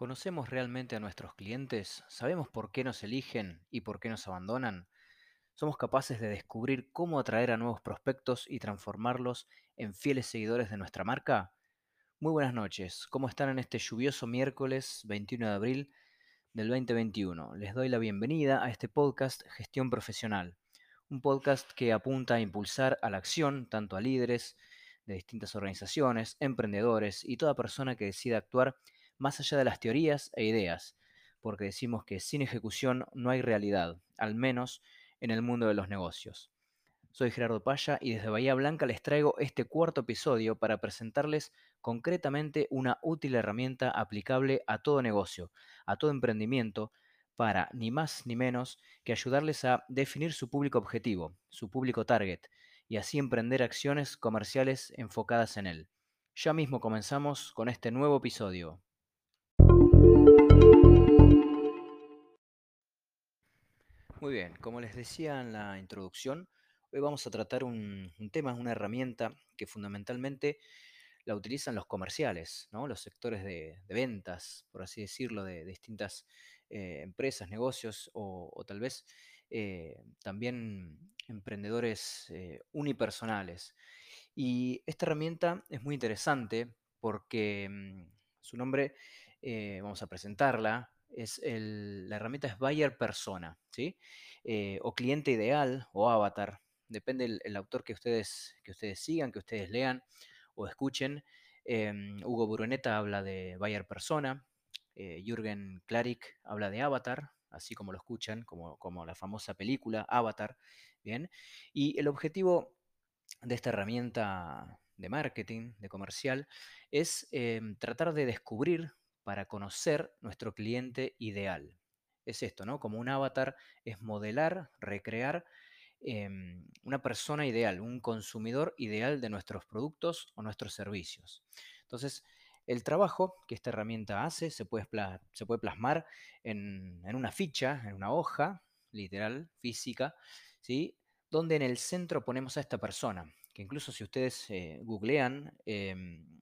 ¿Conocemos realmente a nuestros clientes? ¿Sabemos por qué nos eligen y por qué nos abandonan? ¿Somos capaces de descubrir cómo atraer a nuevos prospectos y transformarlos en fieles seguidores de nuestra marca? Muy buenas noches, ¿cómo están en este lluvioso miércoles 21 de abril del 2021? Les doy la bienvenida a este podcast Gestión Profesional, un podcast que apunta a impulsar a la acción tanto a líderes de distintas organizaciones, emprendedores y toda persona que decida actuar más allá de las teorías e ideas, porque decimos que sin ejecución no hay realidad, al menos en el mundo de los negocios. Soy Gerardo Paya y desde Bahía Blanca les traigo este cuarto episodio para presentarles concretamente una útil herramienta aplicable a todo negocio, a todo emprendimiento, para ni más ni menos que ayudarles a definir su público objetivo, su público target, y así emprender acciones comerciales enfocadas en él. Ya mismo comenzamos con este nuevo episodio. Muy bien, como les decía en la introducción, hoy vamos a tratar un, tema, una herramienta que fundamentalmente la utilizan los comerciales, ¿no? los sectores de, ventas, por así decirlo, de, distintas eh, empresas, negocios o, tal vez eh, también emprendedores eh, unipersonales. Y esta herramienta es muy interesante porque mm, su nombre, vamos a presentarla, es la herramienta es buyer persona, ¿sí? Eh, o cliente ideal o avatar, depende el, autor que ustedes, que ustedes sigan, que ustedes lean o escuchen. Em, Hugo Buroneta habla de buyer persona, eh, Jürgen Klarik habla de avatar, así como lo escuchan, como, como la famosa película Avatar, ¿bien? Y el objetivo de esta herramienta de marketing, de comercial, es em, tratar de descubrir para conocer nuestro cliente ideal. Es esto, ¿no? Como un avatar es modelar, recrear em, una persona ideal, un consumidor ideal de nuestros productos o nuestros servicios. Entonces, el trabajo que esta herramienta hace se puede, se puede plasmar en, una ficha, en una hoja, literal, física, ¿sí? donde en el centro ponemos a esta persona, que incluso si ustedes eh, googlean em,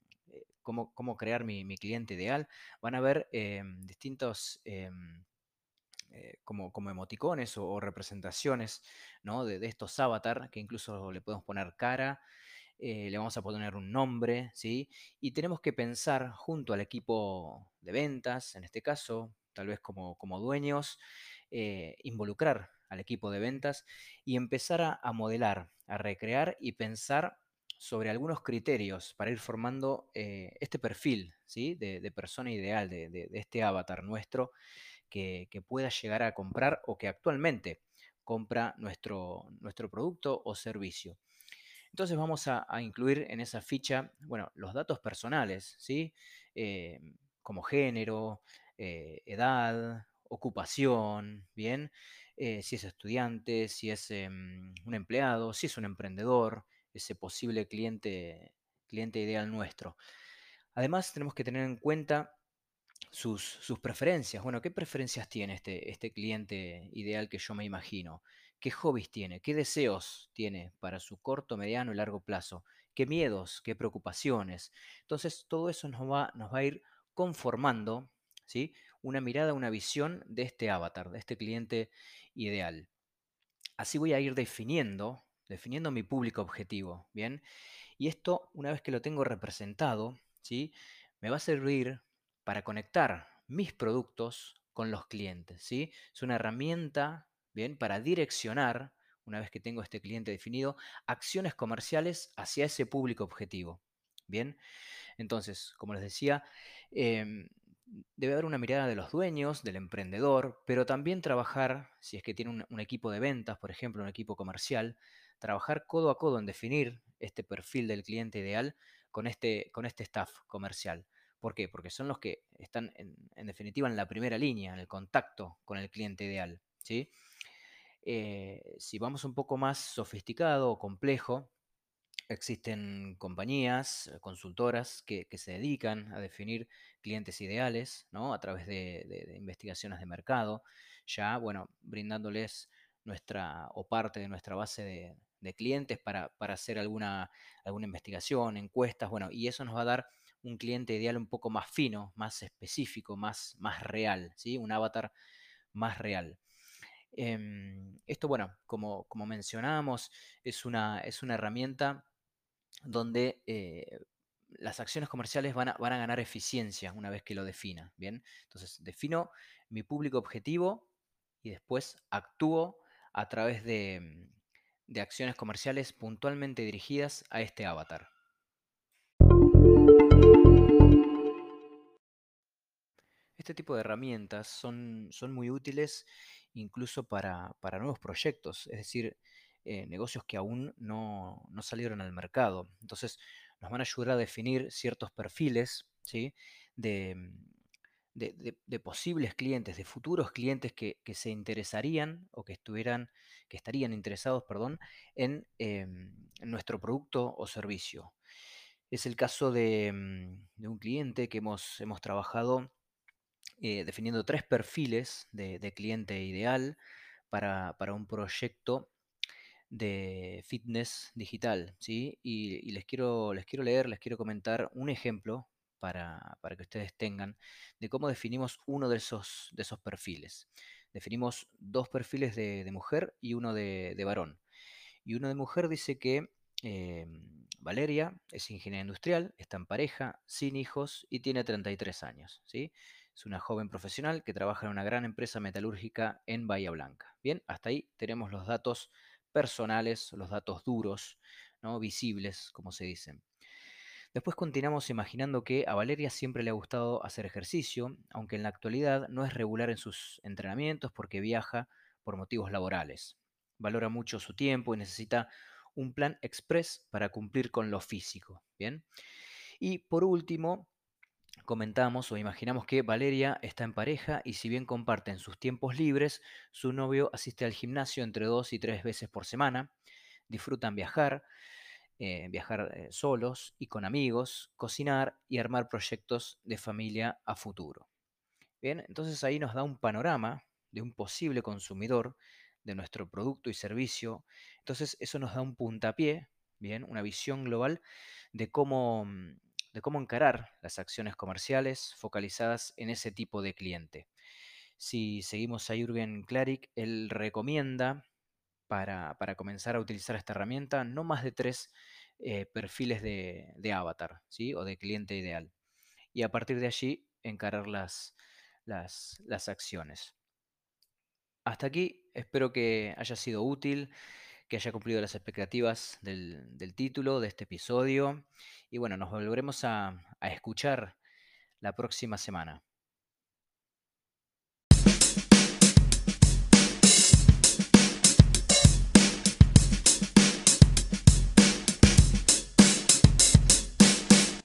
cómo, crear mi, cliente ideal, van a ver em, distintos... Em, eh, como, como, emoticones o, representaciones ¿no? de, estos avatar que incluso le podemos poner cara, eh, le vamos a poner un nombre, ¿sí? Y tenemos que pensar junto al equipo de ventas, en este caso, tal vez como, como dueños, eh, involucrar al equipo de ventas y empezar a, a, modelar, a recrear y pensar sobre algunos criterios para ir formando eh, este perfil ¿sí? de, persona ideal, de, este avatar nuestro que, pueda llegar a comprar o que actualmente compra nuestro, nuestro producto o servicio. Entonces vamos a, incluir en esa ficha, bueno, los datos personales, ¿sí? Eh, como género, eh, edad, ocupación, ¿bien? si es estudiante, si es em, un empleado, si es un emprendedor, ese posible cliente, cliente ideal nuestro. Además, tenemos que tener en cuenta sus, preferencias. Bueno, ¿qué preferencias tiene este, este cliente ideal que yo me imagino? ¿Qué hobbies tiene? ¿Qué deseos tiene para su corto, mediano y largo plazo? ¿Qué miedos? ¿Qué preocupaciones? Entonces, todo eso nos va, nos va a ir conformando ¿sí? una mirada, una visión de este avatar, de este cliente ideal. Así voy a ir definiendo definiendo mi público objetivo, ¿bien? Y esto, una vez que lo tengo representado, ¿sí? Me va a servir para conectar mis productos con los clientes, ¿sí? Es una herramienta, ¿bien? Para direccionar, una vez que tengo este cliente definido, acciones comerciales hacia ese público objetivo, ¿bien? Entonces, como les decía, em, debe haber una mirada de los dueños, del emprendedor, pero también trabajar, si es que tiene un, equipo de ventas, por ejemplo, un equipo comercial, trabajar codo a codo en definir este perfil del cliente ideal con este, con este staff comercial. ¿Por qué? Porque son los que están en, definitiva en la primera línea, en el contacto con el cliente ideal. ¿sí? Eh, si vamos un poco más sofisticado o complejo, existen compañías, eh, consultoras que, se dedican a definir clientes ideales ¿no? a través de, de investigaciones de mercado, ya bueno, brindándoles nuestra o parte de nuestra base de, clientes para, hacer alguna, alguna investigación, encuestas, bueno, y eso nos va a dar un cliente ideal un poco más fino, más específico, más, más real, ¿sí? un avatar más real. Em, esto, bueno, como, como mencionábamos, es una, es una herramienta donde eh, las acciones comerciales van a, van a, ganar eficiencia una vez que lo defina. Bien, entonces defino mi público objetivo y después actúo a través de, de acciones comerciales puntualmente dirigidas a este avatar. Este tipo de herramientas son, son muy útiles incluso para, para, nuevos proyectos, es decir, eh, negocios que aún no, no, salieron al mercado. Entonces, nos van a ayudar a definir ciertos perfiles ¿sí? de, de, posibles clientes, de futuros clientes que, se interesarían o que estuvieran, que estarían interesados, perdón, en, en nuestro producto o servicio. Es el caso de, mm, un cliente que hemos, hemos trabajado eh, definiendo tres perfiles de, de cliente ideal para, para, un proyecto de fitness digital, ¿sí? Y, y, les, quiero, les quiero leer, les quiero comentar un ejemplo para, para, que ustedes tengan de cómo definimos uno de esos, de esos perfiles. Definimos dos perfiles de, mujer y uno de, de, varón. Y uno de mujer dice que eh, Valeria es ingeniera industrial, está en pareja, sin hijos y tiene 33 años, ¿sí? Es una joven profesional que trabaja en una gran empresa metalúrgica en Bahía Blanca. Bien, hasta ahí tenemos los datos personales, los datos duros, ¿no? visibles, como se dicen. Después continuamos imaginando que a Valeria siempre le ha gustado hacer ejercicio, aunque en la actualidad no es regular en sus entrenamientos porque viaja por motivos laborales. Valora mucho su tiempo y necesita un plan express para cumplir con lo físico. Bien. Y por último, comentamos o imaginamos que Valeria está en pareja y si bien comparten sus tiempos libres, su novio asiste al gimnasio entre dos y tres veces por semana, disfrutan viajar, eh, viajar eh, solos y con amigos, cocinar y armar proyectos de familia a futuro. Bien, entonces ahí nos da un panorama de un posible consumidor de nuestro producto y servicio. Entonces eso nos da un puntapié, bien, una visión global de cómo mm, de cómo encarar las acciones comerciales focalizadas en ese tipo de cliente. Si seguimos a Jürgen Klarik, él recomienda para, para, comenzar a utilizar esta herramienta no más de tres eh, perfiles de, de, avatar ¿sí? o de cliente ideal. Y a partir de allí encarar las, las, las acciones. Hasta aquí, espero que haya sido útil que haya cumplido las expectativas del, del, título de este episodio. Y bueno, nos volveremos a, a escuchar la próxima semana.